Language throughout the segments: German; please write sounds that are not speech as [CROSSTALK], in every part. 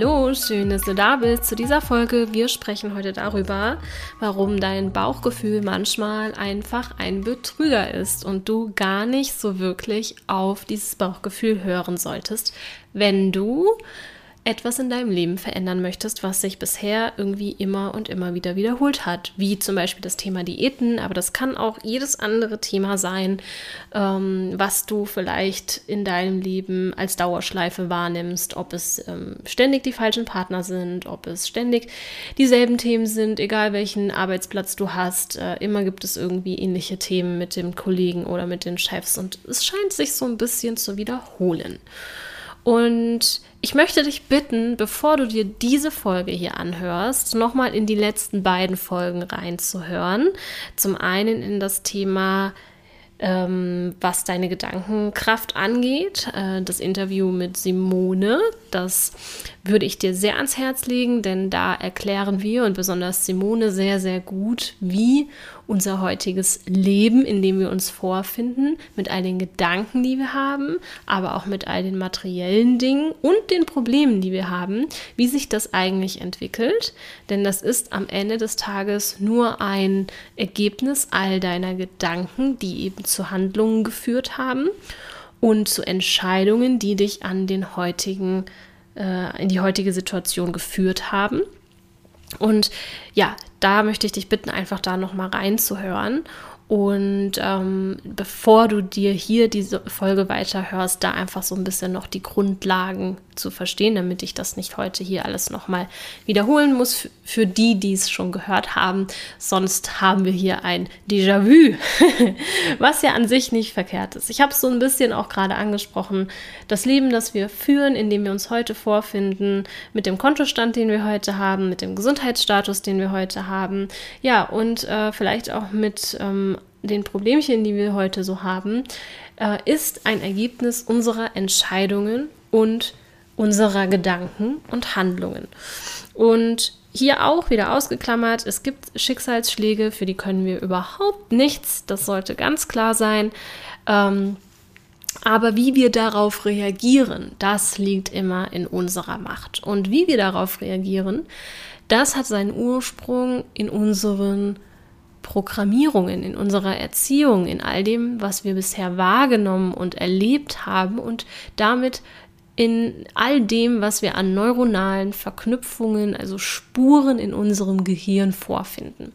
Hallo, schön, dass du da bist zu dieser Folge. Wir sprechen heute darüber, warum dein Bauchgefühl manchmal einfach ein Betrüger ist und du gar nicht so wirklich auf dieses Bauchgefühl hören solltest, wenn du etwas in deinem Leben verändern möchtest, was sich bisher irgendwie immer und immer wieder wiederholt hat, wie zum Beispiel das Thema Diäten, aber das kann auch jedes andere Thema sein, ähm, was du vielleicht in deinem Leben als Dauerschleife wahrnimmst, ob es ähm, ständig die falschen Partner sind, ob es ständig dieselben Themen sind, egal welchen Arbeitsplatz du hast, äh, immer gibt es irgendwie ähnliche Themen mit dem Kollegen oder mit den Chefs. Und es scheint sich so ein bisschen zu wiederholen. Und ich möchte dich bitten, bevor du dir diese Folge hier anhörst, nochmal in die letzten beiden Folgen reinzuhören. Zum einen in das Thema ähm, was deine Gedankenkraft angeht. Äh, das Interview mit Simone, das würde ich dir sehr ans Herz legen, denn da erklären wir und besonders Simone sehr, sehr gut, wie unser heutiges Leben, in dem wir uns vorfinden, mit all den Gedanken, die wir haben, aber auch mit all den materiellen Dingen und den Problemen, die wir haben, wie sich das eigentlich entwickelt. Denn das ist am Ende des Tages nur ein Ergebnis all deiner Gedanken, die eben zu Handlungen geführt haben und zu Entscheidungen, die dich an den heutigen, äh, in die heutige Situation geführt haben. Und ja, da möchte ich dich bitten, einfach da nochmal reinzuhören und ähm, bevor du dir hier diese Folge weiterhörst, da einfach so ein bisschen noch die Grundlagen zu verstehen, damit ich das nicht heute hier alles nochmal wiederholen muss für die, die es schon gehört haben. Sonst haben wir hier ein Déjà-vu, [LAUGHS] was ja an sich nicht verkehrt ist. Ich habe es so ein bisschen auch gerade angesprochen. Das Leben, das wir führen, in dem wir uns heute vorfinden, mit dem Kontostand, den wir heute haben, mit dem Gesundheitsstatus, den wir heute haben, ja, und äh, vielleicht auch mit ähm, den Problemchen, die wir heute so haben, äh, ist ein Ergebnis unserer Entscheidungen und unserer Gedanken und Handlungen. Und hier auch wieder ausgeklammert, es gibt Schicksalsschläge, für die können wir überhaupt nichts, das sollte ganz klar sein. Ähm, aber wie wir darauf reagieren, das liegt immer in unserer Macht. Und wie wir darauf reagieren, das hat seinen Ursprung in unseren Programmierungen, in unserer Erziehung, in all dem, was wir bisher wahrgenommen und erlebt haben und damit in all dem, was wir an neuronalen Verknüpfungen, also Spuren in unserem Gehirn vorfinden.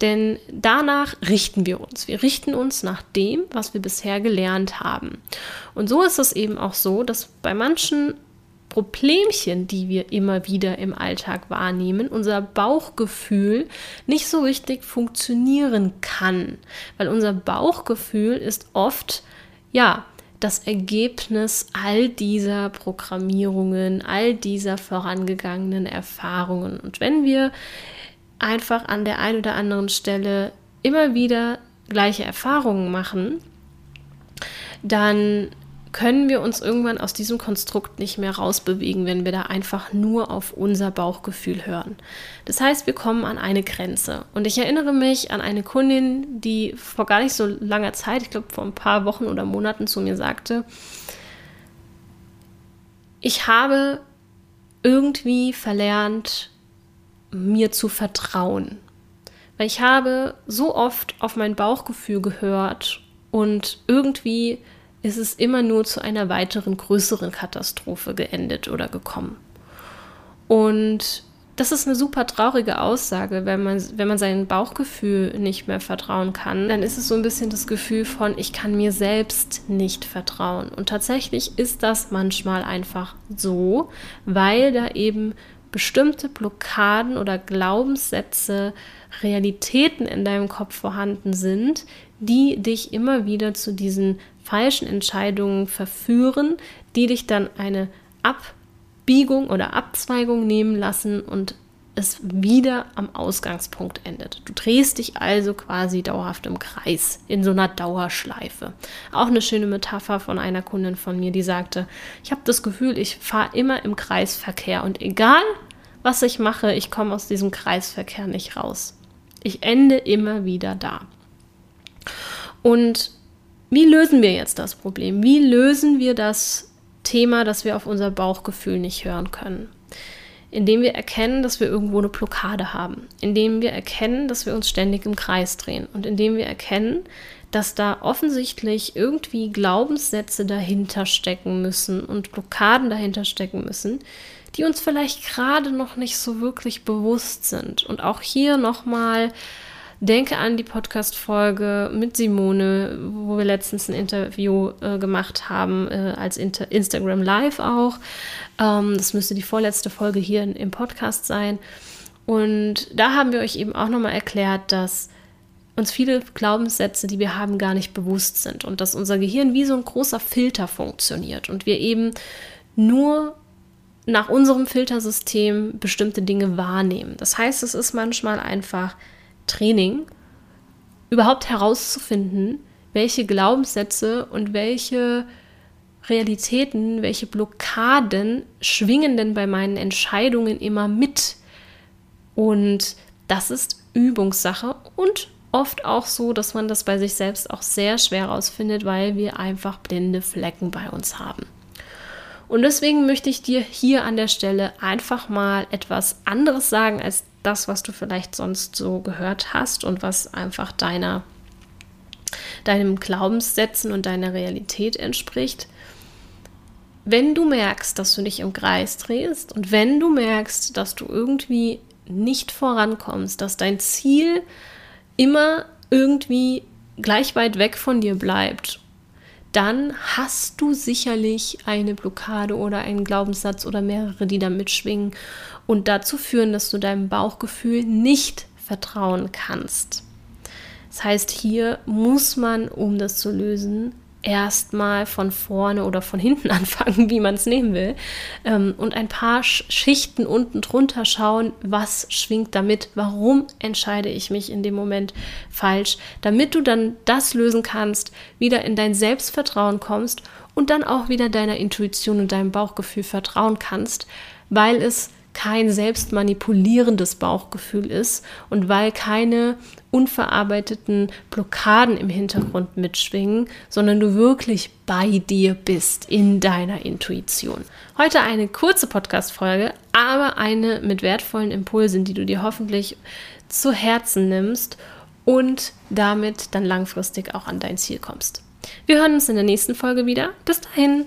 Denn danach richten wir uns. Wir richten uns nach dem, was wir bisher gelernt haben. Und so ist es eben auch so, dass bei manchen Problemchen, die wir immer wieder im Alltag wahrnehmen, unser Bauchgefühl nicht so richtig funktionieren kann, weil unser Bauchgefühl ist oft, ja, das Ergebnis all dieser Programmierungen, all dieser vorangegangenen Erfahrungen. Und wenn wir einfach an der einen oder anderen Stelle immer wieder gleiche Erfahrungen machen, dann können wir uns irgendwann aus diesem Konstrukt nicht mehr rausbewegen, wenn wir da einfach nur auf unser Bauchgefühl hören. Das heißt, wir kommen an eine Grenze. Und ich erinnere mich an eine Kundin, die vor gar nicht so langer Zeit, ich glaube vor ein paar Wochen oder Monaten zu mir sagte, ich habe irgendwie verlernt, mir zu vertrauen. Weil ich habe so oft auf mein Bauchgefühl gehört und irgendwie ist es immer nur zu einer weiteren größeren Katastrophe geendet oder gekommen. Und das ist eine super traurige Aussage, wenn man, wenn man seinem Bauchgefühl nicht mehr vertrauen kann. Dann ist es so ein bisschen das Gefühl von, ich kann mir selbst nicht vertrauen. Und tatsächlich ist das manchmal einfach so, weil da eben bestimmte Blockaden oder Glaubenssätze, Realitäten in deinem Kopf vorhanden sind, die dich immer wieder zu diesen falschen Entscheidungen verführen, die dich dann eine Abbiegung oder Abzweigung nehmen lassen und es wieder am Ausgangspunkt endet. Du drehst dich also quasi dauerhaft im Kreis, in so einer Dauerschleife. Auch eine schöne Metapher von einer Kundin von mir, die sagte, ich habe das Gefühl, ich fahre immer im Kreisverkehr und egal, was ich mache, ich komme aus diesem Kreisverkehr nicht raus. Ich ende immer wieder da. Und wie lösen wir jetzt das Problem? Wie lösen wir das Thema, dass wir auf unser Bauchgefühl nicht hören können? Indem wir erkennen, dass wir irgendwo eine Blockade haben, indem wir erkennen, dass wir uns ständig im Kreis drehen und indem wir erkennen, dass da offensichtlich irgendwie Glaubenssätze dahinter stecken müssen und Blockaden dahinter stecken müssen, die uns vielleicht gerade noch nicht so wirklich bewusst sind. Und auch hier nochmal denke an die Podcast-Folge mit Simone, wo wir letztens ein Interview äh, gemacht haben, äh, als Inter Instagram Live auch. Ähm, das müsste die vorletzte Folge hier in, im Podcast sein. Und da haben wir euch eben auch nochmal erklärt, dass uns viele Glaubenssätze, die wir haben, gar nicht bewusst sind und dass unser Gehirn wie so ein großer Filter funktioniert und wir eben nur nach unserem Filtersystem bestimmte Dinge wahrnehmen. Das heißt, es ist manchmal einfach Training, überhaupt herauszufinden, welche Glaubenssätze und welche Realitäten, welche Blockaden schwingen denn bei meinen Entscheidungen immer mit. Und das ist Übungssache und oft auch so, dass man das bei sich selbst auch sehr schwer herausfindet, weil wir einfach blinde Flecken bei uns haben. Und deswegen möchte ich dir hier an der Stelle einfach mal etwas anderes sagen als das, was du vielleicht sonst so gehört hast und was einfach deiner, deinem Glaubenssätzen und deiner Realität entspricht. Wenn du merkst, dass du dich im Kreis drehst und wenn du merkst, dass du irgendwie nicht vorankommst, dass dein Ziel immer irgendwie gleich weit weg von dir bleibt dann hast du sicherlich eine Blockade oder einen Glaubenssatz oder mehrere, die da mitschwingen und dazu führen, dass du deinem Bauchgefühl nicht vertrauen kannst. Das heißt, hier muss man, um das zu lösen, erstmal von vorne oder von hinten [LAUGHS] anfangen, wie man es nehmen will, ähm, und ein paar Schichten unten drunter schauen, was schwingt damit, warum entscheide ich mich in dem Moment falsch, damit du dann das lösen kannst, wieder in dein Selbstvertrauen kommst und dann auch wieder deiner Intuition und deinem Bauchgefühl vertrauen kannst, weil es kein selbstmanipulierendes Bauchgefühl ist und weil keine unverarbeiteten Blockaden im Hintergrund mitschwingen, sondern du wirklich bei dir bist in deiner Intuition. Heute eine kurze Podcast-Folge, aber eine mit wertvollen Impulsen, die du dir hoffentlich zu Herzen nimmst und damit dann langfristig auch an dein Ziel kommst. Wir hören uns in der nächsten Folge wieder. Bis dahin.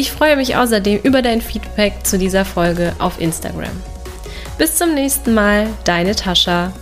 Ich freue mich außerdem über dein Feedback zu dieser Folge auf Instagram. Bis zum nächsten Mal, deine Tascha.